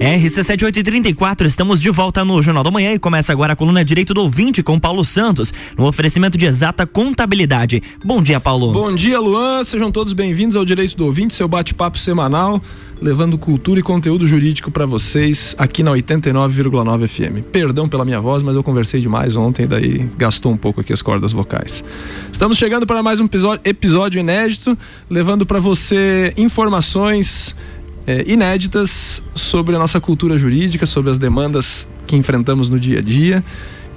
RC7834, estamos de volta no Jornal da Manhã e começa agora a coluna Direito do Ouvinte com Paulo Santos, no oferecimento de exata contabilidade. Bom dia, Paulo. Bom dia, Luan. Sejam todos bem-vindos ao Direito do Ouvinte, seu bate-papo semanal, levando cultura e conteúdo jurídico para vocês aqui na 89,9 FM. Perdão pela minha voz, mas eu conversei demais ontem, daí gastou um pouco aqui as cordas vocais. Estamos chegando para mais um episódio, inédito, levando para você informações é, inéditas sobre a nossa cultura jurídica, sobre as demandas que enfrentamos no dia a dia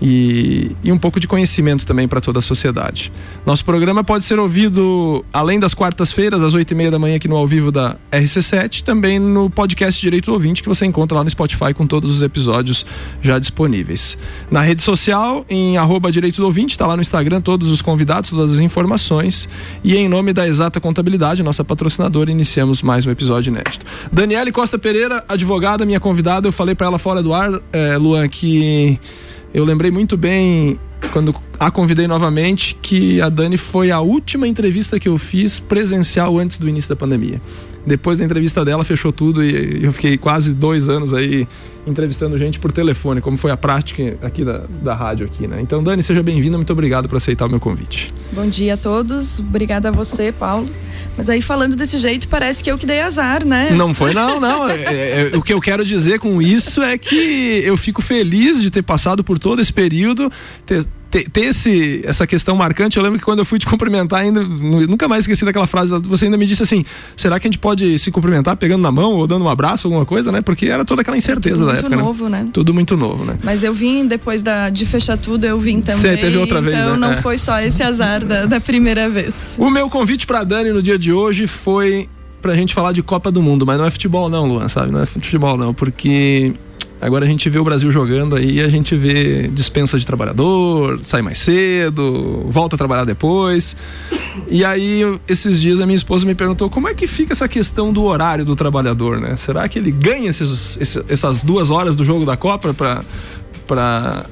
e, e um pouco de conhecimento também para toda a sociedade. Nosso programa pode ser ouvido além das quartas-feiras, às oito e meia da manhã, aqui no ao vivo da RC7, também no podcast Direito do Ouvinte, que você encontra lá no Spotify com todos os episódios já disponíveis. Na rede social, em arroba Direito do Ouvinte, está lá no Instagram todos os convidados, todas as informações. E em nome da Exata Contabilidade, nossa patrocinadora, iniciamos mais um episódio inédito. Daniele Costa Pereira, advogada, minha convidada, eu falei para ela fora do ar, é, Luan, que eu lembrei muito bem quando a convidei novamente que a Dani foi a última entrevista que eu fiz presencial antes do início da pandemia. Depois da entrevista dela, fechou tudo e eu fiquei quase dois anos aí entrevistando gente por telefone, como foi a prática aqui da, da rádio aqui, né? Então, Dani, seja bem-vinda, muito obrigado por aceitar o meu convite. Bom dia a todos, obrigada a você, Paulo. Mas aí falando desse jeito, parece que eu que dei azar, né? Não foi, não, não. É, é, é, o que eu quero dizer com isso é que eu fico feliz de ter passado por todo esse período, ter ter, ter esse, essa questão marcante, eu lembro que quando eu fui te cumprimentar, ainda nunca mais esqueci daquela frase, você ainda me disse assim: será que a gente pode se cumprimentar pegando na mão ou dando um abraço, alguma coisa, né? Porque era toda aquela incerteza da época. Tudo novo, né? né? Tudo muito novo, né? Mas eu vim depois da, de fechar tudo, eu vim também. Você teve outra vez, Então né? não é. foi só esse azar da, da primeira vez. O meu convite para Dani no dia de hoje foi pra gente falar de Copa do Mundo, mas não é futebol não, Luan, sabe? Não é futebol não, porque Agora a gente vê o Brasil jogando aí, a gente vê dispensa de trabalhador, sai mais cedo, volta a trabalhar depois. E aí, esses dias a minha esposa me perguntou como é que fica essa questão do horário do trabalhador, né? Será que ele ganha esses, essas duas horas do jogo da Copa para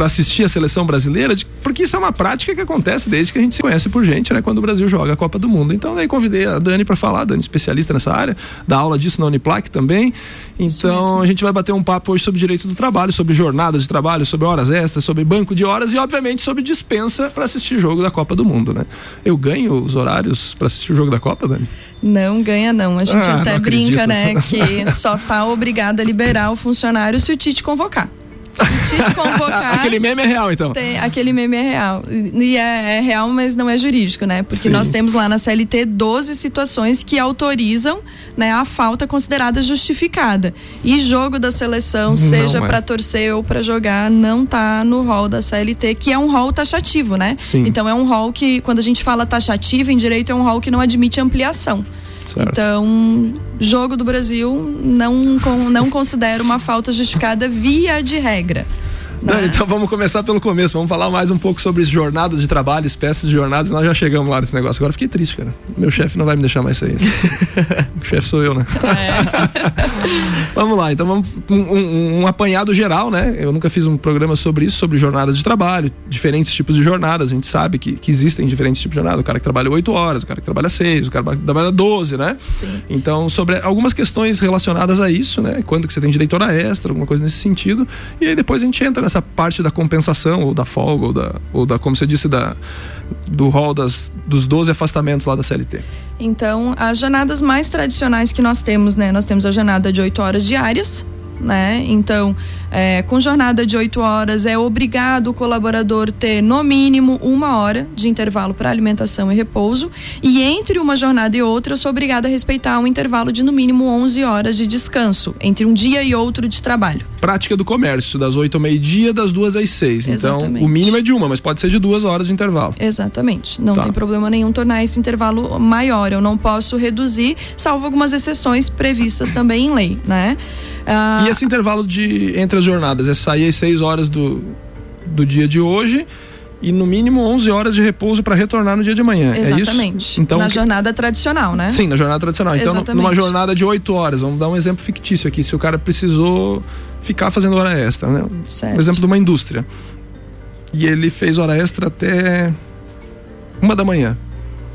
para assistir a seleção brasileira, porque isso é uma prática que acontece desde que a gente se conhece por gente, né? Quando o Brasil joga a Copa do Mundo. Então, daí convidei a Dani para falar, a Dani especialista nessa área, dá aula disso na Uniplac também. Então, a gente vai bater um papo hoje sobre direito do trabalho, sobre jornadas de trabalho, sobre horas extras, sobre banco de horas e, obviamente, sobre dispensa para assistir jogo da Copa do Mundo, né? Eu ganho os horários para assistir o jogo da Copa, Dani? Não ganha, não. A gente ah, até brinca, né? Que só tá obrigado a liberar o funcionário se o Tite convocar. Tite convocar. aquele meme é real, então. Tem, aquele meme é real. E é, é, real, mas não é jurídico, né? Porque Sim. nós temos lá na CLT 12 situações que autorizam né, a falta considerada justificada. E jogo da seleção, seja é. para torcer ou para jogar, não tá no rol da CLT, que é um rol taxativo, né? Sim. Então é um rol que, quando a gente fala taxativo em direito, é um rol que não admite ampliação. Certo. Então, jogo do Brasil não, não considera uma falta justificada via de regra. Não, Né? então vamos começar pelo começo. Vamos falar mais um pouco sobre jornadas de trabalho, espécies de jornadas. Nós já chegamos lá nesse negócio. Agora fiquei triste, cara. Meu chefe não vai me deixar mais sair. o chefe sou eu, né? É. vamos lá, então vamos um, um, um, apanhado geral, né? Eu nunca fiz um programa sobre isso, sobre jornadas de trabalho, diferentes tipos de jornadas. A gente sabe que, que existem diferentes tipos de jornada. O cara que trabalha 8 horas, o cara que trabalha 6, o cara que trabalha 12, né? Sim. Então, sobre algumas questões relacionadas a isso, né? Quando que você tem direito a hora extra, alguma coisa nesse sentido. E aí depois a gente entra nessa parte da compensação, ou da folga, ou da, ou da como você disse, da, do rol das, dos 12 afastamentos lá da CLT. Então, as jornadas mais tradicionais que nós temos, né? Nós temos a jornada de 8 horas diárias, né? Então, é, com jornada de 8 horas, é obrigado o colaborador ter no mínimo uma hora de intervalo para alimentação e repouso. E entre uma jornada e outra, eu sou obrigada a respeitar um intervalo de no mínimo 11 horas de descanso entre um dia e outro de trabalho. Prática do comércio, das 8 ao meio-dia, das duas às 6. Então, o mínimo é de uma, mas pode ser de duas horas de intervalo. Exatamente. Não Tá. tem problema nenhum tornar esse intervalo maior. Eu não posso reduzir, salvo algumas exceções previstas também em lei, né? Ah, E esse intervalo de entre as jornadas é sair às 6 horas do, do dia de hoje e no mínimo 11 horas de repouso para retornar no dia de amanhã. É Exatamente. isso? Então, Na que- jornada tradicional, né? Sim, na jornada tradicional. Então, Exatamente. numa jornada de 8 horas, vamos dar um exemplo fictício aqui. Se o cara precisou ficar fazendo hora extra, né? Certo. Um exemplo de uma indústria. E ele fez hora extra até uma da manhã.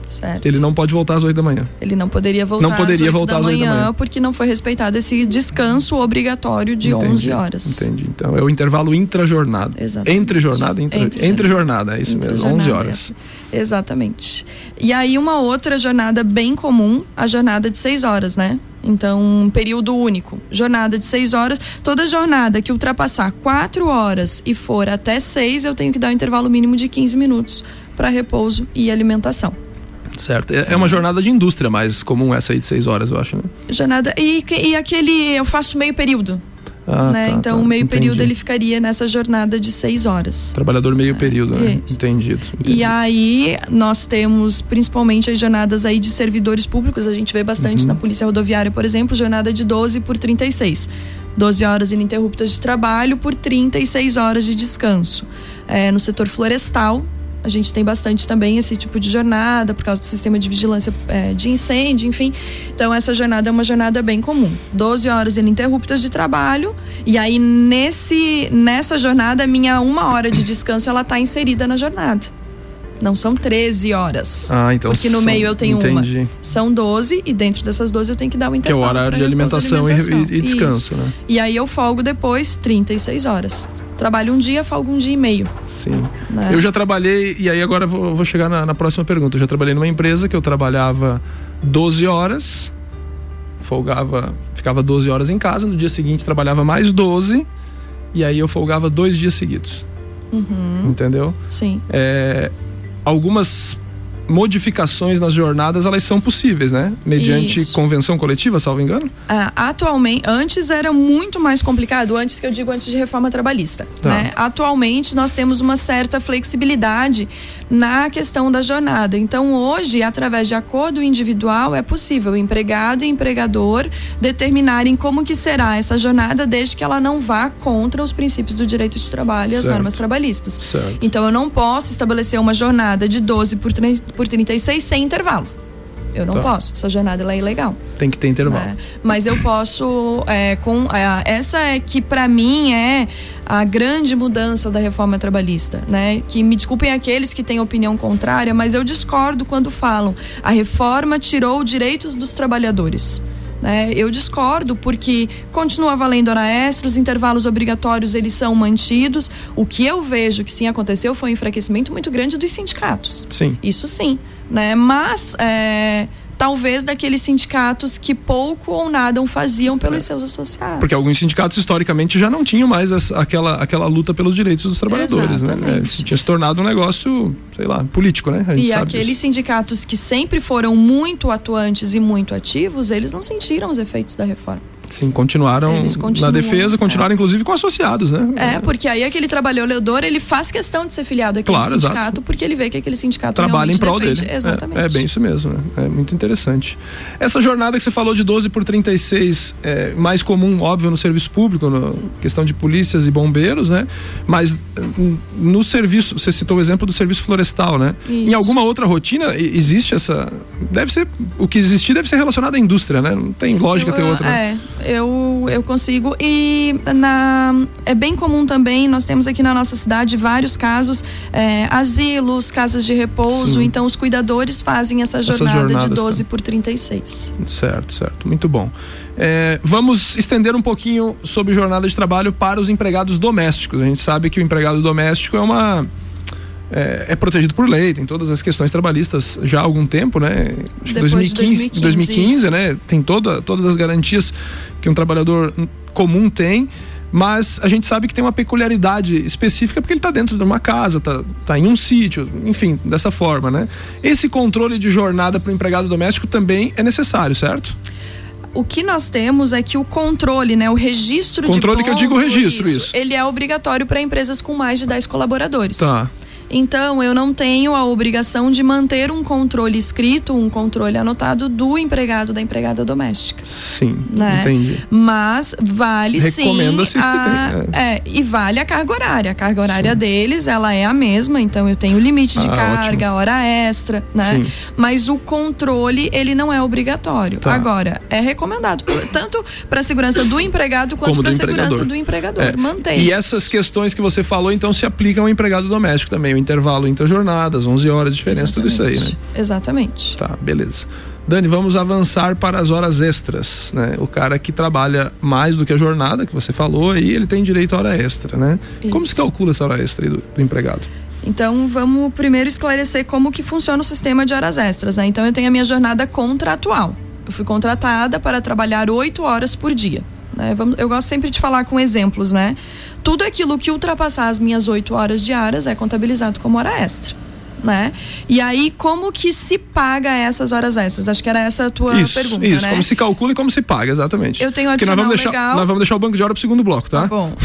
Certo. Ele não pode voltar às 8 da manhã. Ele não poderia voltar, Não poderia às 8 voltar da às oito da manhã, porque não foi respeitado esse descanso obrigatório de Entendi, 11 horas. Entendi. Então é o intervalo intra-jornada. Exatamente. Entre jornada, intra, Entre entre, jornada. é isso Entre mesmo, jornada, 11 horas. essa. Exatamente. E aí uma outra jornada bem comum, a jornada de 6 horas, né? Então, um período único. Jornada de 6 horas. Toda jornada que ultrapassar 4 horas e for até 6, eu tenho que dar um intervalo mínimo de 15 minutos para repouso e alimentação. Certo. É é uma jornada de indústria mais comum essa aí de 6 horas, eu acho, né? Jornada. E, e aquele. Eu faço meio período. Ah, né? tá, então, tá. o meio Entendi. período ele ficaria nessa jornada de 6 horas. Trabalhador meio período, né? Entendido. entendi. E aí nós temos principalmente as jornadas aí de servidores públicos, a gente vê bastante Uhum. na Polícia Rodoviária, por exemplo, jornada de 12 por 36. 12 horas ininterruptas de trabalho por 36 horas de descanso. É, no setor florestal, a gente tem bastante também esse tipo de jornada, por causa do sistema de vigilância é, de incêndio, enfim. Então, essa jornada é uma jornada bem comum. 12 horas ininterruptas de trabalho. E aí, nesse, nessa jornada, minha uma hora de descanso ela está inserida na jornada. Não são 13 horas. Ah, então Porque no são- meio eu tenho entendi. uma. São 12 e dentro dessas 12 eu tenho que dar um Que é intervalo. o horário de alimentação, e- alimentação. E, e descanso, Isso. né? E aí eu folgo depois 36 horas. Trabalho um dia, folgo um dia e meio. Sim. Né? Eu já trabalhei, e aí agora vou, vou chegar na, na próxima pergunta. Eu já trabalhei numa empresa que eu trabalhava 12 horas, folgava, ficava 12 horas em casa, no dia seguinte trabalhava mais 12, e aí eu folgava dois dias seguidos. Uhum, Entendeu? sim. É, algumas modificações nas jornadas elas são possíveis, né? Mediante Isso. convenção coletiva, salvo engano. Ah, atualmente, antes era muito mais complicado, antes que eu digo antes de reforma trabalhista. Tá. Né? Atualmente nós temos uma certa flexibilidade na questão da jornada. Então hoje, através de acordo individual, é possível empregado e empregador determinarem como que será essa jornada, desde que ela não vá contra os princípios do direito de trabalho e as Certo. normas trabalhistas. Certo. Então eu não posso estabelecer uma jornada de 12 por, 3, por 36 sem intervalo. Eu não Tá. posso. Essa jornada ela é ilegal. Tem que ter intervalo. né? Mas eu posso é, com é, essa é que para mim é a grande mudança da reforma trabalhista, né? Que me desculpem aqueles que têm opinião contrária, mas eu discordo quando falam a reforma tirou direitos dos trabalhadores. Né? Eu discordo porque continua valendo hora extra, os intervalos obrigatórios eles são mantidos. O que eu vejo que sim aconteceu foi um enfraquecimento muito grande dos sindicatos. Sim. Isso sim, né? Mas é, talvez daqueles sindicatos que pouco ou nada faziam pelos seus associados. É. Porque alguns sindicatos historicamente já não tinham mais essa- aquela, aquela luta pelos direitos dos trabalhadores, né? Exatamente. É, isso tinha se tornado um negócio, sei lá, político, né? E aqueles disso. sindicatos que sempre foram muito atuantes e muito ativos, eles não sentiram os efeitos da reforma. Sim, continuaram Eles na defesa, continuaram é. inclusive com associados, né? É, porque aí aquele trabalhador, ele faz questão de ser filiado àquele Claro, sindicato, exato. porque ele vê que aquele sindicato trabalha em prol defende. dele. É- Exatamente. É, bem isso mesmo, é muito interessante. Essa jornada que você falou de 12 por 36 é mais comum, óbvio, no serviço público, na questão de polícias e bombeiros, né? Mas hum, no serviço, você citou o exemplo do serviço florestal, né? Em Isso. alguma outra rotina existe essa. Deve ser. O que existir deve ser relacionado à indústria, né? Não tem lógica Eu, ter outra. né? Eu, eu consigo. E na, é bem comum também, nós temos aqui na nossa cidade vários casos, é, asilos, casas de repouso, Sim. então os cuidadores fazem essa jornada de jornadas 12 tam- por 36. Certo, certo. Muito bom. É, vamos estender um pouquinho sobre jornada de trabalho para os empregados domésticos. A gente sabe que o empregado doméstico é uma. É, é protegido por lei, tem todas as questões trabalhistas já há algum tempo, né? Acho que Depois de 2015, 2015, 2015 isso. né? Tem toda, todas as garantias que um trabalhador comum tem. Mas a gente sabe que tem uma peculiaridade específica porque ele está dentro de uma casa, está tá em um sítio, enfim, dessa forma, né? Esse controle de jornada para o empregado doméstico também é necessário, certo? O que nós temos é que o controle, né, o registro Controle de que eu digo registro, isso. Ele é obrigatório para empresas com mais de 10 colaboradores. Tá. Então, eu não tenho a obrigação de manter um controle escrito, um controle anotado do empregado da empregada doméstica. Sim, Né? entendi. Mas vale sim. Recomenda-se que A, tenha, é, e vale a carga horária. A carga horária deles, ela é a mesma, então eu tenho limite de Ah, carga, hora extra, né? Sim. Mas o controle, ele não é obrigatório. Tá. Agora, é recomendado, tanto para a segurança do empregado quanto para a segurança do empregador. É. Manter. E essas questões que você falou, então, se aplicam ao empregado doméstico também. O intervalo entre jornadas, 11 horas de diferença, Exatamente. tudo isso aí, né? Exatamente. Tá, beleza. Dani, vamos avançar para as horas extras, né? O cara que trabalha mais do que a jornada que você falou, aí ele tem direito a hora extra, né? Isso. Como se calcula essa hora extra do, do empregado? Então, vamos primeiro esclarecer como que funciona o sistema de horas extras, né? Então, eu tenho a minha jornada contratual. Eu fui contratada para trabalhar oito horas por dia. Né? Eu gosto sempre de falar com exemplos, né? Tudo aquilo que ultrapassar as minhas oito horas diárias é contabilizado como hora extra né? E aí, como que se paga essas horas extras? Acho que era essa a tua isso, pergunta, isso, né? como se calcula e como se paga, exatamente. Eu tenho adicional nós vamos deixar, legal. Nós vamos deixar o banco de hora pro segundo bloco, tá? Tá bom.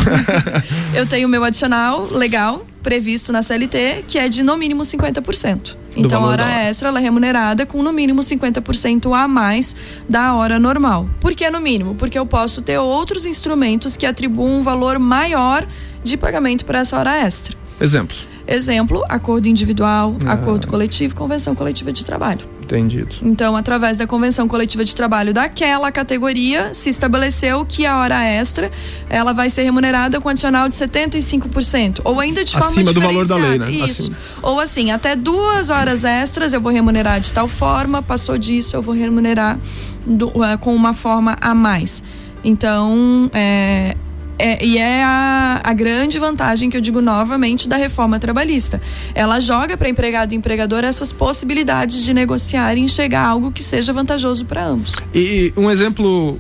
eu tenho o meu adicional legal previsto na CLT, que é de no mínimo 50%. Então, a hora, extra ela é remunerada com no mínimo 50% a mais da hora normal. Por que no mínimo? Porque eu posso ter outros instrumentos que atribuam um valor maior de pagamento para essa hora extra. Exemplos. Exemplo, acordo individual, ah. acordo coletivo, convenção coletiva de trabalho. Entendido. Então, através da convenção coletiva de trabalho daquela categoria, se estabeleceu que a hora extra ela vai ser remunerada com adicional de 75%. Ou ainda de forma Acima do valor da lei, né? Isso. Acima. Ou assim, até duas horas extras eu vou remunerar de tal forma, passou disso, eu vou remunerar do, uh, com uma forma a mais. Então, é, é, e é a, a grande vantagem que eu digo novamente da reforma trabalhista. Ela joga para empregado e empregador essas possibilidades de negociar e enxergar algo que seja vantajoso para ambos. E um exemplo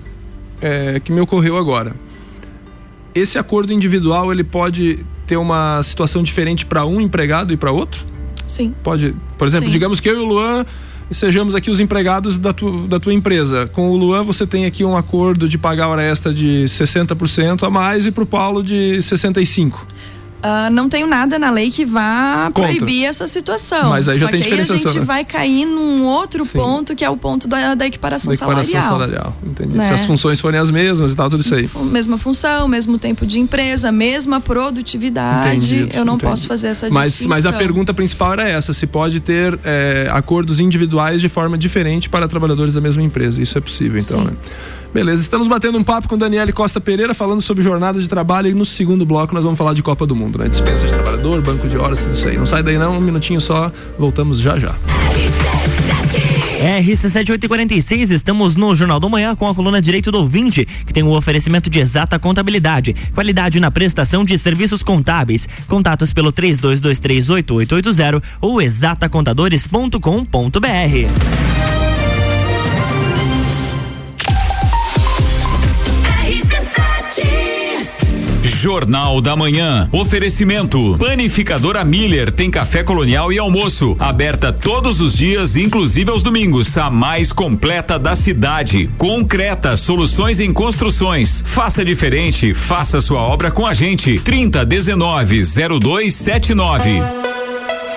é, que me ocorreu agora. Esse acordo individual ele pode ter uma situação diferente para um empregado e para outro? Sim. Pode, por exemplo, Sim. digamos que eu e o Luan e sejamos aqui os empregados da, tu, da tua empresa. Com o Luan, você tem aqui um acordo de pagar hora extra de 60% a mais e para o Paulo de 65%. Uh, não tenho nada na lei que vá Contra. proibir essa situação. Mas aí já Só tem que aí a gente né? vai cair num outro Sim. ponto que é o ponto da, da equiparação, da equiparação salarial. salarial. Entendi. Né? Se as funções forem as mesmas e tal, tudo isso aí. Mesma função, mesmo tempo de empresa, mesma produtividade. Entendido, eu não entendi. posso fazer essa mas, distinção. Mas a pergunta principal era essa: se pode ter é, acordos individuais de forma diferente para trabalhadores da mesma empresa. Isso é possível, então, Sim. né? Beleza, estamos batendo um papo com Daniele Costa Pereira, falando sobre jornada de trabalho e no segundo bloco nós vamos falar de Copa do Mundo, né? Dispensa de trabalhador, banco de horas, tudo isso aí. Não sai daí não, um minutinho só, voltamos já já. RC7846, estamos no Jornal do Manhã com a coluna Direito do Ouvinte, que tem o um oferecimento de exata contabilidade, qualidade na prestação de serviços contábeis. Contatos pelo 32238880 ou exatacontadores.com.br. Jornal da Manhã. Oferecimento. Panificadora Miller tem café colonial e almoço. Aberta todos os dias, inclusive aos domingos. A mais completa da cidade. Concreta, soluções em construções. Faça diferente, faça sua obra com a gente. 30 19 0279.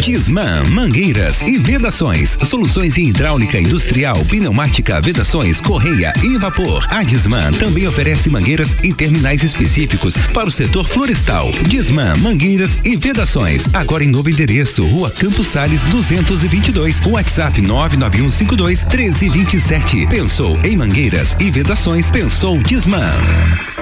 Disman Mangueiras e Vedações. Soluções em hidráulica industrial, pneumática, vedações, correia e vapor. A Disman também oferece mangueiras e terminais específicos para o setor florestal. Disman Mangueiras e Vedações. Agora em novo endereço, Rua Campos Sales 222. WhatsApp 99152 1327. Pensou em mangueiras e vedações? Pensou Disman.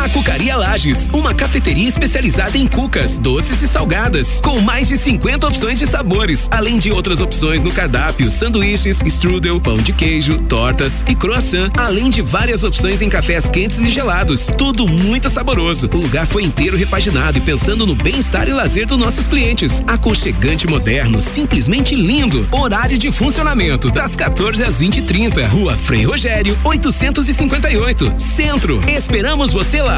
A Cucaria Lages, uma cafeteria especializada em cucas, doces e salgadas, com mais de 50 opções de sabores, além de outras opções no cardápio, sanduíches, strudel, pão de queijo, tortas e croissant, além de várias opções em cafés quentes e gelados. Tudo muito saboroso. O lugar foi inteiro repaginado e pensando no bem-estar e lazer dos nossos clientes. Aconchegante moderno, simplesmente lindo. Horário de funcionamento das 14 às 20h30. Rua Frei Rogério, 858. Centro. Esperamos você lá.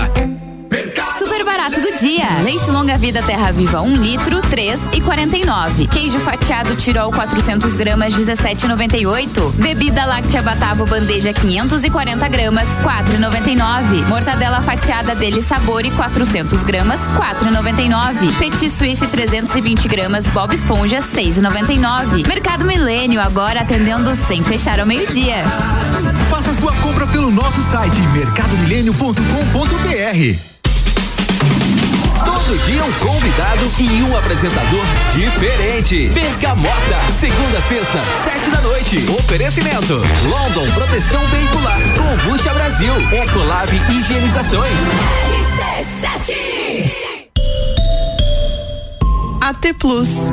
Super barato do dia. Leite longa vida Terra Viva 1 um litro, 3 e 49. Queijo fatiado Tirol 400 gramas, 17,98. Bebida láctea Batavo bandeja 540 gramas, 4,99. Mortadela fatiada dele Sabor 400 gramas, 4,99. Petit Suisse 320 gramas, Bob Esponja 6,99. Mercado Milênio agora atendendo sem fechar ao meio-dia. Faça sua compra pelo nosso site mercadomilênio.com.br. Todo dia um convidado e um apresentador diferente. Bergamota, segunda a sexta, sete da noite. Oferecimento: London Proteção Veicular, Combucha Brasil, Ecolab Higienizações. AT Plus.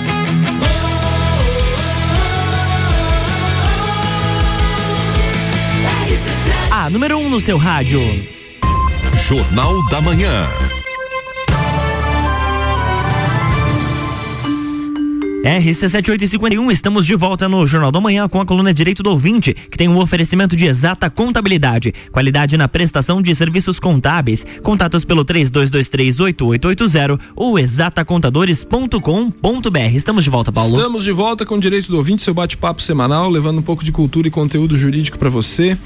Número 1 um no seu rádio. Jornal da Manhã. RC7851, estamos de volta no Jornal da Manhã com a coluna Direito do Ouvinte, que tem um oferecimento de exata contabilidade, qualidade na prestação de serviços contábeis. Contatos pelo 32238880 ou exatacontadores.com.br. Estamos de volta, Paulo. Estamos de volta com o Direito do Ouvinte, seu bate-papo semanal, levando um pouco de cultura e conteúdo jurídico para você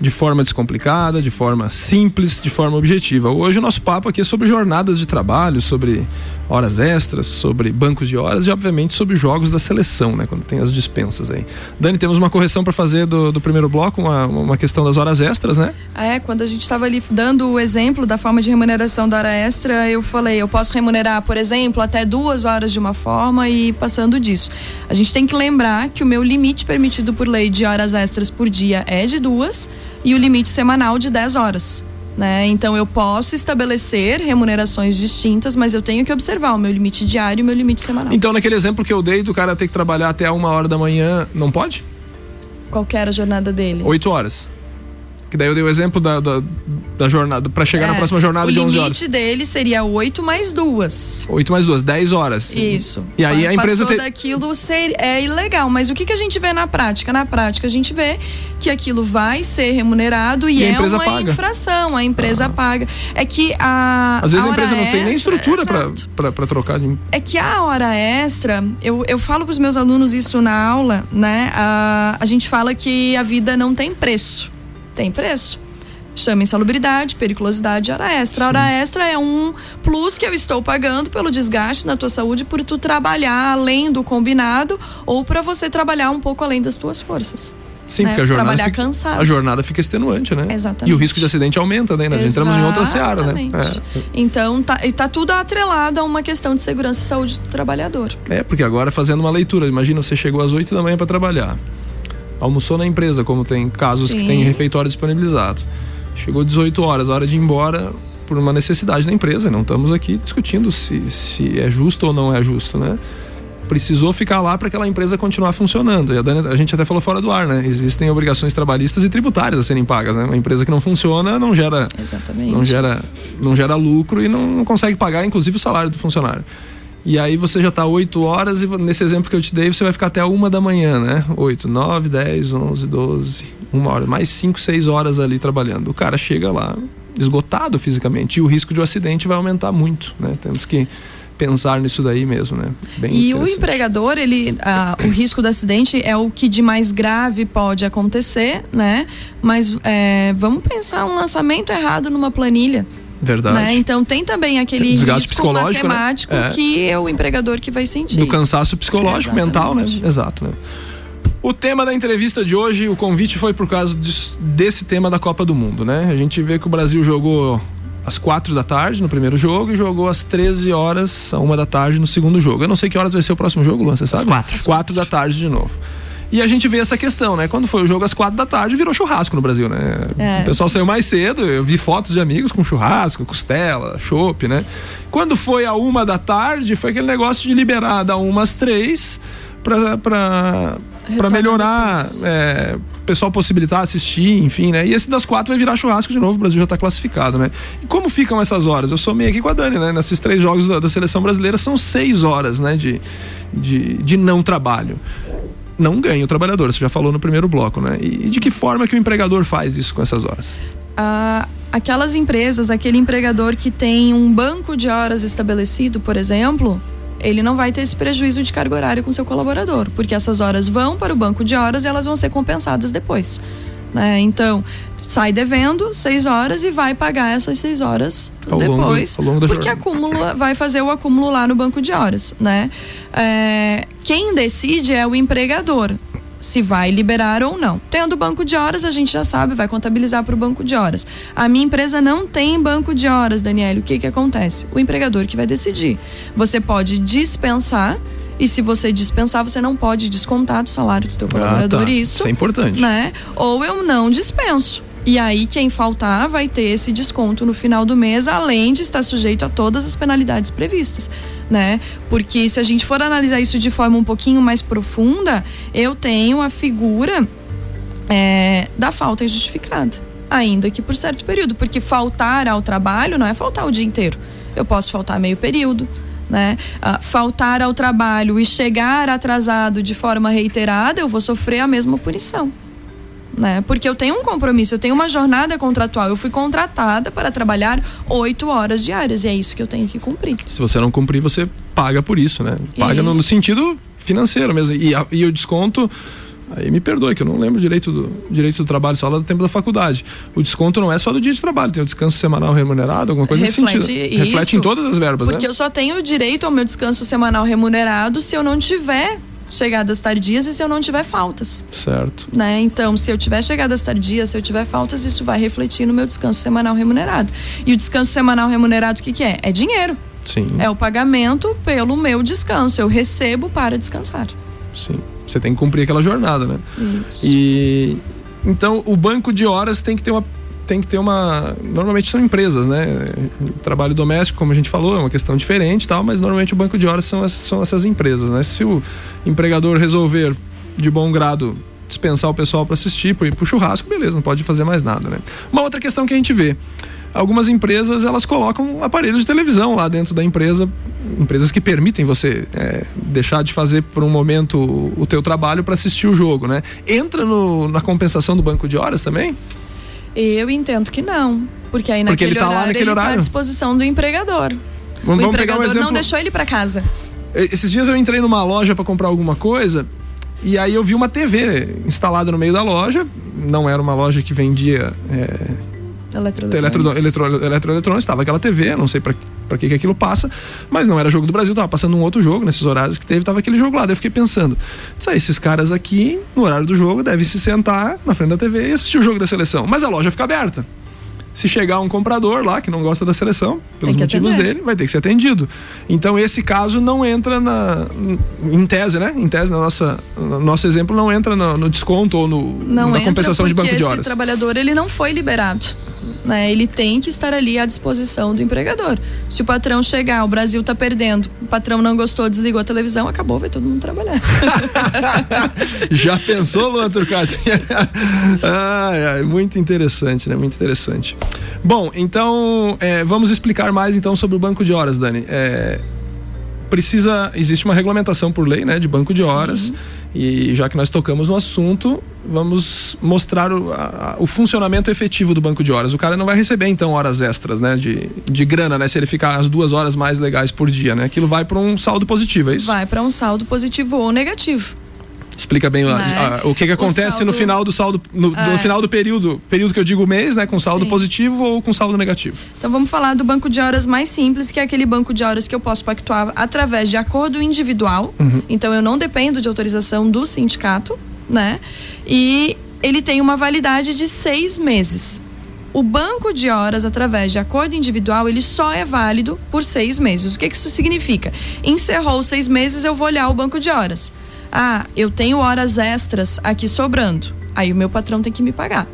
de forma descomplicada, de forma simples, de forma objetiva. Hoje o nosso papo aqui é sobre jornadas de trabalho, sobre horas extras, sobre bancos de horas e obviamente sobre jogos da seleção, né? Quando tem as dispensas aí. Dani, temos uma correção para fazer do, do, primeiro bloco, uma, uma questão das horas extras, né? É, quando a gente estava ali dando o exemplo da forma de remuneração da hora extra, eu falei, eu posso remunerar, por exemplo, até duas horas de uma forma e passando disso. A gente tem que lembrar que o meu limite permitido por lei de horas extras por dia é de duas e o limite semanal de 10 horas. Né? Então eu posso estabelecer remunerações distintas, mas eu tenho que observar o meu limite diário e o meu limite semanal. Então, naquele exemplo que eu dei do cara ter que trabalhar até uma hora da manhã, não pode? Qual era a jornada dele? Oito horas. Que daí eu dei o exemplo da, da, da jornada, para chegar é, na próxima jornada de 11 horas. O limite dele seria 8 mais duas. 8 mais duas, 10 horas. Isso. E aí a empresa tem. daquilo ser, é ilegal. Mas o que, que a gente vê na prática? Na prática, a gente vê que aquilo vai ser remunerado e, e é uma paga. infração. A empresa ah. paga. É que a. Às vezes a, a empresa não extra, tem nem estrutura para trocar de. É que a hora extra, eu, eu falo para os meus alunos isso na aula, né? A, a gente fala que a vida não tem preço. Tem preço chama insalubridade, periculosidade e hora extra. A hora extra é um plus que eu estou pagando pelo desgaste na tua saúde por tu trabalhar além do combinado ou para você trabalhar um pouco além das tuas forças. Sim, né? porque a jornada, Trabalhar fica, cansado. a jornada fica extenuante, né? Exatamente. E o risco de acidente aumenta, né? Nós entramos em outra seara, né? É. Então, tá, tá tudo atrelado a uma questão de segurança e saúde do trabalhador. É, porque agora fazendo uma leitura, imagina você chegou às 8 da manhã para trabalhar. Almoçou na empresa, como tem casos Sim. que tem refeitório disponibilizado Chegou 18 horas, hora de ir embora por uma necessidade da empresa. Não estamos aqui discutindo se, se é justo ou não é justo, né? precisou ficar lá para aquela empresa continuar funcionando. E a, Dani, a gente até falou fora do ar, né? Existem obrigações trabalhistas e tributárias a serem pagas, né? Uma empresa que não funciona não gera, Exatamente. não gera, não gera lucro e não, não consegue pagar, inclusive, o salário do funcionário. E aí você já está 8 horas e nesse exemplo que eu te dei, você vai ficar até uma da manhã, né? 8, 9, 10, 11, 12, uma hora, mais 5, 6 horas ali trabalhando. O cara chega lá esgotado fisicamente e o risco de um acidente vai aumentar muito, né? Temos que pensar nisso daí mesmo, né? Bem e o empregador, ele, ah, o risco do acidente é o que de mais grave pode acontecer, né? Mas é, vamos pensar um lançamento errado numa planilha. Verdade. Né? Então tem também aquele Desgaste risco psicológico, né? matemático É. que é o empregador que vai sentir. Do cansaço psicológico, mental, né? Exato, né? O tema da entrevista de hoje, o convite foi por causa desse tema da Copa do Mundo, né? A gente vê que o Brasil jogou às quatro da tarde no primeiro jogo e jogou às 13 horas, a uma da tarde no segundo jogo. Eu não sei que horas vai ser o próximo jogo, Luan, você sabe? quatro. Às quatro da tarde de novo. E a gente vê essa questão, né? Quando foi o jogo às quatro da tarde, virou churrasco no Brasil, né? É. O pessoal saiu mais cedo, eu vi fotos de amigos com churrasco, costela, chopp, né? Quando foi a uma da tarde, foi aquele negócio de liberar da uma às três pra, pra, pra melhorar, é, o pessoal possibilitar assistir, enfim, né? E esse das quatro vai virar churrasco de novo, o Brasil já tá classificado, né? E como ficam essas horas? Eu somei aqui com a Dani, né? Nesses três jogos da, da seleção brasileira são seis horas, né? De, de, de não trabalho. Não ganha o trabalhador, você já falou no primeiro bloco, né? E, de que forma que o empregador faz isso com essas horas? Ah, aquelas empresas, aquele empregador que tem um banco de horas estabelecido, por exemplo, ele não vai ter esse prejuízo de carga horária com seu colaborador, porque essas horas vão para o banco de horas e elas vão ser compensadas depois. Né? Então, sai devendo seis horas e vai pagar essas seis horas Ao longo- depois, longo da porque jornada. acúmulo, vai fazer o acúmulo lá no banco de horas, né? É, quem decide é o empregador se vai liberar ou não. Tendo banco de horas, a gente já sabe, vai contabilizar para o banco de horas. A minha empresa não tem banco de horas, Daniela. O que que acontece? O empregador que vai decidir. Você pode dispensar e se você dispensar, você não pode descontar do salário do teu colaborador Ah, tá. isso Isso é importante. né? Ou eu não dispenso. E aí, quem faltar vai ter esse desconto no final do mês, além de estar sujeito a todas as penalidades previstas, né? Porque se a gente for analisar isso de forma um pouquinho mais profunda, eu tenho a figura é, da falta injustificada, ainda que por certo período, porque faltar ao trabalho não é faltar o dia inteiro. Eu posso faltar meio período, né? Ah, faltar ao trabalho e chegar atrasado de forma reiterada, eu vou sofrer a mesma punição. Né? Porque eu tenho um compromisso, eu tenho uma jornada contratual. Eu fui contratada para trabalhar oito horas diárias e é isso que eu tenho que cumprir. Se você não cumprir, você paga por isso, né? Paga no, no Isso. sentido financeiro mesmo. E, a- e o desconto. Aí me perdoe, que eu não lembro direito do direito do trabalho, só lá do tempo da faculdade. O desconto não é só do dia de trabalho, tem o descanso semanal remunerado, alguma coisa nesse Reflete sentido. isso, Reflete em todas as verbas, Porque né? eu só tenho direito ao meu descanso semanal remunerado se eu não tiver chegadas tardias e se eu não tiver faltas. Certo. né? Então, se eu tiver chegadas tardias, se eu tiver faltas, isso vai refletir no meu descanso semanal remunerado. E o descanso semanal remunerado, o que, que é? É dinheiro. Sim. É o pagamento pelo meu descanso. Eu recebo para descansar. Sim. Você tem que cumprir aquela jornada, né? Isso. E então o banco de horas tem que ter uma tem que ter uma normalmente são empresas, né? O trabalho doméstico, como a gente falou, é uma questão diferente, tal, mas normalmente o banco de horas são essas, são essas empresas, né? Se o empregador resolver de bom grado dispensar o pessoal para assistir, para ir pro churrasco, beleza, não pode fazer mais nada, né? Uma outra questão que a gente vê, algumas empresas elas colocam aparelhos de televisão lá dentro da empresa, empresas que permitem você é, deixar de fazer por um momento o, o teu trabalho para assistir o jogo, né? Entra no- na compensação do banco de horas também? Eu entendo que não. Porque aí Porque naquele ele tá lá horário naquele ele tá à horário? disposição do empregador. Vamos- o vamos pegar um empregador não deixou ele para casa. Esses dias eu entrei numa loja para comprar alguma coisa e aí eu vi uma TV instalada no meio da loja. Não era uma loja que vendia é, Eletroeletrônicos. eletro, eletro, eletroeletrônicos, estava aquela TV, não sei para para que, que aquilo passa, mas não era jogo do Brasil, tava passando um outro jogo nesses horários que teve, tava aquele jogo lá. Daí eu fiquei pensando, "Tsa, esses caras aqui, no horário do jogo, devem se sentar na frente da TV e assistir o jogo da seleção. Mas a loja fica aberta. Se chegar um comprador lá que não gosta da seleção, pelos motivos atender. dele, vai ter que ser atendido. Então esse caso não entra na em tese, né? Em tese na nossa no nosso exemplo não entra no, no desconto ou no Não na compensação de banco de esse horas. trabalhador ele não foi liberado. Né? Ele tem que estar ali à disposição do empregador. Se o patrão chegar, o Brasil tá perdendo, o patrão não gostou, desligou a televisão, acabou, vai todo mundo trabalhar. Já pensou, Luan Turcati? muito interessante, né? Muito interessante. Bom, então é, vamos explicar mais então sobre o banco de horas, Dani. É, precisa, existe uma regulamentação por lei, né, de banco de horas. Sim. E já que nós tocamos no assunto, vamos mostrar o, a, o, funcionamento efetivo do banco de horas. O cara não vai receber então horas extras, né, de, de grana, né, se ele ficar as duas horas mais legais por dia, né? Aquilo vai para um saldo positivo, é isso? Vai para um saldo positivo ou negativo. Explica bem né? o que, que acontece saldo... no final do saldo, no, é. no, final do período, período que eu digo mês, né? Com saldo Sim. positivo ou com saldo negativo. Então vamos falar do banco de horas mais simples, que é aquele banco de horas que eu posso pactuar através de acordo individual. Uhum. Então eu não dependo de autorização do sindicato, né? E ele tem uma validade de seis meses. O banco de horas, através de acordo individual, ele só é válido por seis meses. O que, que isso significa? Encerrou seis meses, eu vou olhar o banco de horas. Ah, eu tenho horas extras aqui sobrando. Aí o meu patrão tem que me pagar.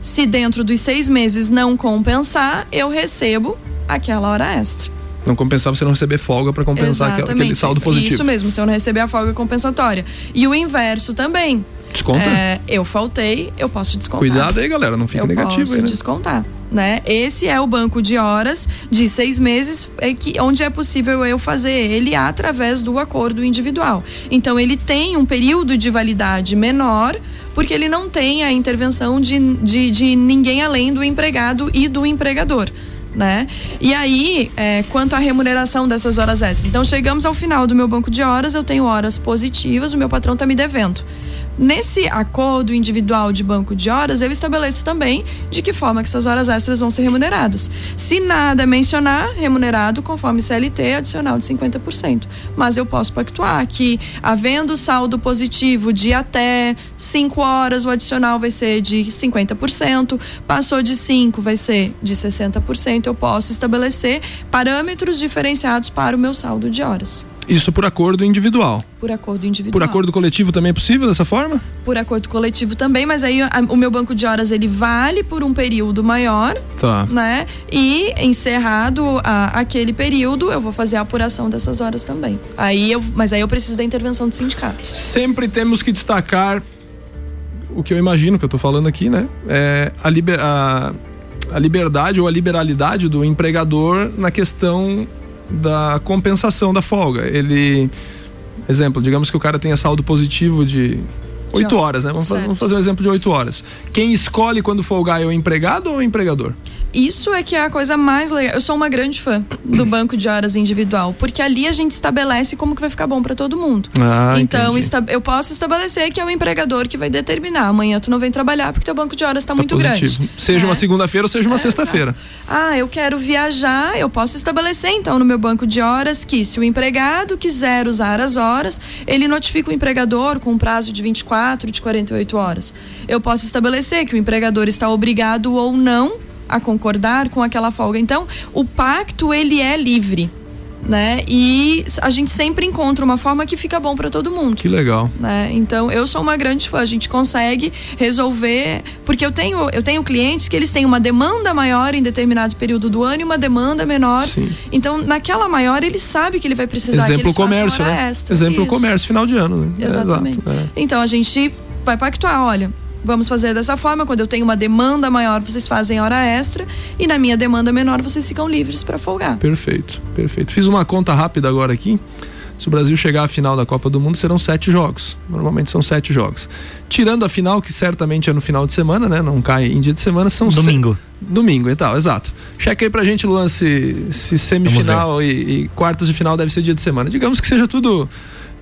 Se dentro dos seis meses não compensar, eu recebo aquela hora extra. Não compensar você não receber folga para compensar Exatamente. aquele saldo positivo. Isso mesmo, se eu não receber a folga compensatória. E o inverso também. Desconta? É, eu faltei, eu posso descontar. Cuidado aí, galera, não fica eu negativo posso aí, né? descontar. Né? Esse é o banco de horas de seis meses é que, onde é possível eu fazer ele através do acordo individual. Então ele tem um período de validade menor, porque ele não tem a intervenção de, de, de ninguém além do empregado e do empregador. Né? E aí, é, quanto à remuneração dessas horas extras. Então, chegamos ao final do meu banco de horas, eu tenho horas positivas, o meu patrão está me devendo. Nesse acordo individual de banco de horas, eu estabeleço também de que forma que essas horas extras vão ser remuneradas. Se nada mencionar, remunerado conforme CLT adicional de 50%. Mas eu posso pactuar que, havendo saldo positivo de até 5 horas, o adicional vai ser de 50%, passou de 5 vai ser de 60%. Eu posso estabelecer parâmetros diferenciados para o meu saldo de horas. Isso por acordo individual. Por acordo individual. Por acordo coletivo também é possível dessa forma? Por acordo coletivo também, mas aí a, o meu banco de horas ele vale por um período maior, tá. né? E encerrado a, aquele período, eu vou fazer a apuração dessas horas também. Aí eu, mas aí eu preciso da intervenção do sindicato. Sempre temos que destacar o que eu imagino que eu estou falando aqui, né? É a, liber, a, a liberdade ou a liberalidade do empregador na questão da compensação da folga. Ele, exemplo, digamos que o cara tenha saldo positivo de 8 horas, né? Vamos, vamos, fazer um exemplo de 8 horas. Quem escolhe quando folgar é o empregado ou o empregador? Isso é que é a coisa mais legal. Eu sou uma grande fã do banco de horas individual, porque ali a gente estabelece como que vai ficar bom para todo mundo. Ah, então, eu posso estabelecer que é o empregador que vai determinar. Amanhã tu não vem trabalhar porque teu banco de horas está tá muito positivo. grande. Seja é. uma segunda-feira ou seja uma é, sexta-feira. Ah, eu quero viajar, eu posso estabelecer então no meu banco de horas que se o empregado quiser usar as horas, ele notifica o empregador com um prazo de 24, de 48 horas. Eu posso estabelecer que o empregador está obrigado ou não a concordar com aquela folga. Então, o pacto ele é livre. Né? E a gente sempre encontra uma forma que fica bom para todo mundo. Que legal. Né? Então, eu sou uma grande fã. A gente consegue resolver, porque eu tenho eu tenho clientes que eles têm uma demanda maior em determinado período do ano e uma demanda menor. Sim. Então, naquela maior ele sabe que ele vai precisar Exemplo que comércio, né? Extra. Exemplo Isso. comércio final de ano, né? Exatamente. É, exato, é. Então, a gente vai pactuar, olha, vamos fazer dessa forma. Quando eu tenho uma demanda maior, vocês fazem hora extra. E na minha demanda menor, vocês ficam livres para folgar. Perfeito, perfeito. Fiz uma conta rápida agora aqui. Se o Brasil chegar à final da Copa do Mundo, serão sete jogos. Normalmente são sete jogos. Tirando a final, que certamente é no final de semana, né? Não cai em dia de semana, são Domingo. Se... Domingo e tal, exato. Checa aí pra gente, Luan, se, se semifinal e, e quartas de final deve ser dia de semana. Digamos que seja tudo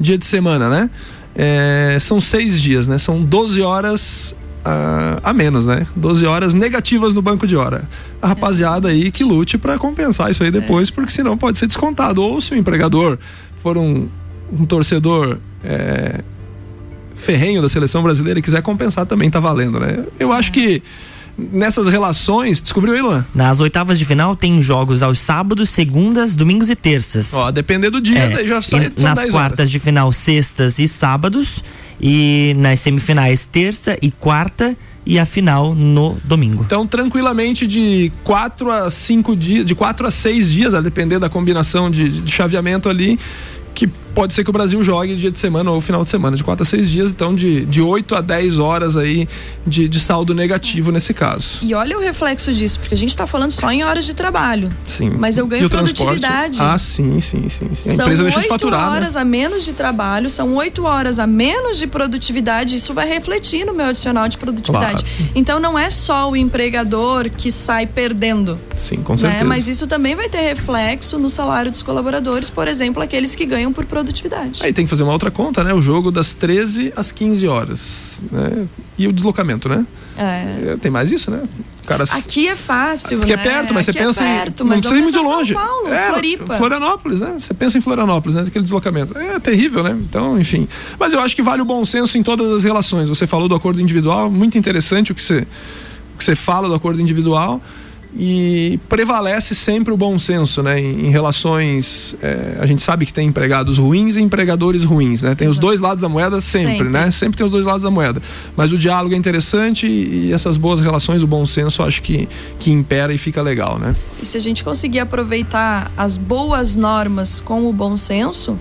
dia de semana, né? É, são seis dias, né? São 12 horas uh, a menos, né? 12 horas negativas no banco de hora. A rapaziada aí que lute para compensar isso aí depois, é. porque senão pode ser descontado. Ou se o empregador for um, um torcedor é, ferrenho da seleção brasileira e quiser compensar, também tá valendo, né? Eu acho que nessas relações, descobriu aí, Luan? Nas oitavas de final tem jogos aos sábados, segundas, domingos e terças. Ó, depender do dia, É, já sai, e nas 10 quartas horas. de final, sextas e sábados. E nas semifinais, terça e quarta. E a final no domingo. Então, tranquilamente, de 4 a 5 dias, de 4 a 6 dias, a depender da combinação de, de chaveamento ali, que pode ser que o Brasil jogue dia de semana ou final de semana, de 4 a 6 dias, então de, de 8 a 10 horas aí de, de saldo negativo nesse caso. E olha o reflexo disso, porque a gente está falando só em horas de trabalho. Sim. Mas eu ganho produtividade. Ah, sim, sim, sim. sim. A São empresa deixa de oito faturar, né? horas a menos de trabalho, são oito horas a menos de produtividade. Isso vai refletir no meu adicional de produtividade. Então não é só o empregador que sai perdendo. Sim, com né? certeza. Mas isso também vai ter reflexo no salário dos colaboradores, por exemplo, aqueles que ganham por produtividade. Aí tem que fazer uma outra conta, né? O jogo das 13 às 15 horas, né? E o deslocamento, né? É. É, Tem mais isso, né? Cara Aqui é fácil, Porque né? é perto, mas Aqui você pensa é em. perto, não mas precisa ir muito longe. São Paulo, é, Floripa. Florianópolis, né? Você pensa em Florianópolis, né? Aquele deslocamento. É terrível, né? Então, enfim. Mas eu acho que vale o bom senso em todas as relações. Você falou do acordo individual, muito interessante o que você, o que você fala do acordo individual. E prevalece sempre o bom senso, né? Em, em relações. é, a gente sabe que tem empregados ruins e empregadores ruins, né? Tem os dois lados da moeda sempre, Sempre. né? Sempre tem os dois lados da moeda. Mas o diálogo é interessante e, essas boas relações, o bom senso, acho que, que impera e fica legal, né? E se a gente conseguir aproveitar as boas normas com o bom senso,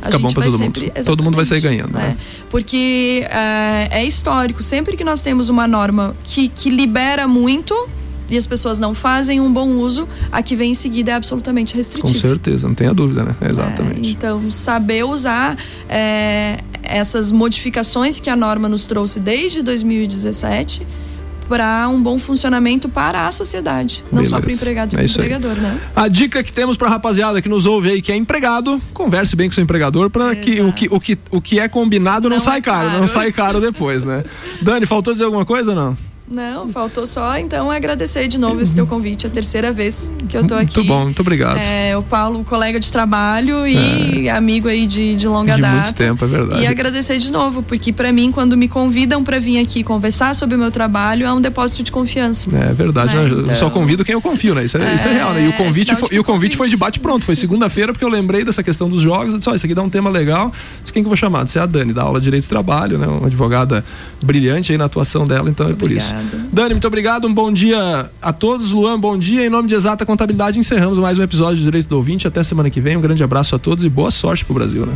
a Fica bom gente pra vai todo sempre. mundo. Todo mundo vai sair ganhando, né? Porque é, é histórico. Sempre que nós temos uma norma que, que libera muito e as pessoas não fazem um bom uso, a que vem em seguida é absolutamente Com restritiva. certeza, não tenha dúvida, né? É, Exatamente. então, saber usar é, essas modificações que a norma nos trouxe desde 2017 para um bom funcionamento para a sociedade, não só Beleza. para o empregado e É para o aí. empregador, né? A dica que temos pra rapaziada que nos ouve aí, que é empregado, converse bem com seu empregador para que o, que o que o que é combinado não, Não sai é caro, não caro. sai caro depois, né? Dani, faltou dizer alguma coisa ou não? Não, faltou só então agradecer de novo esse teu convite, a terceira vez que eu tô aqui. Muito bom, muito obrigado. É, o Paulo, colega de trabalho e amigo aí de, de longa De data. muito tempo, é verdade. E agradecer de novo, porque para mim, quando me convidam para vir aqui conversar sobre o meu trabalho, é um depósito de confiança. É verdade, Né? né? Eu Então- só convido quem eu confio, né? Isso é, isso é real, né? E o É, convite, foi, de e o convite foi de bate-pronto. Foi segunda-feira, porque eu lembrei dessa questão dos jogos. Eu disse, ó, isso aqui dá um tema legal. Disse, quem que eu vou chamar? Disse, é a Dani, da aula de Direito do Trabalho, né? Uma advogada brilhante aí na atuação dela, então é por isso. Obrigada. Dani, muito obrigado. Um bom dia a todos. Luan, bom dia. Em nome de Exata Contabilidade, encerramos mais um episódio de Direito do Ouvinte. Até semana que vem. Um grande abraço a todos e boa sorte pro Brasil, né?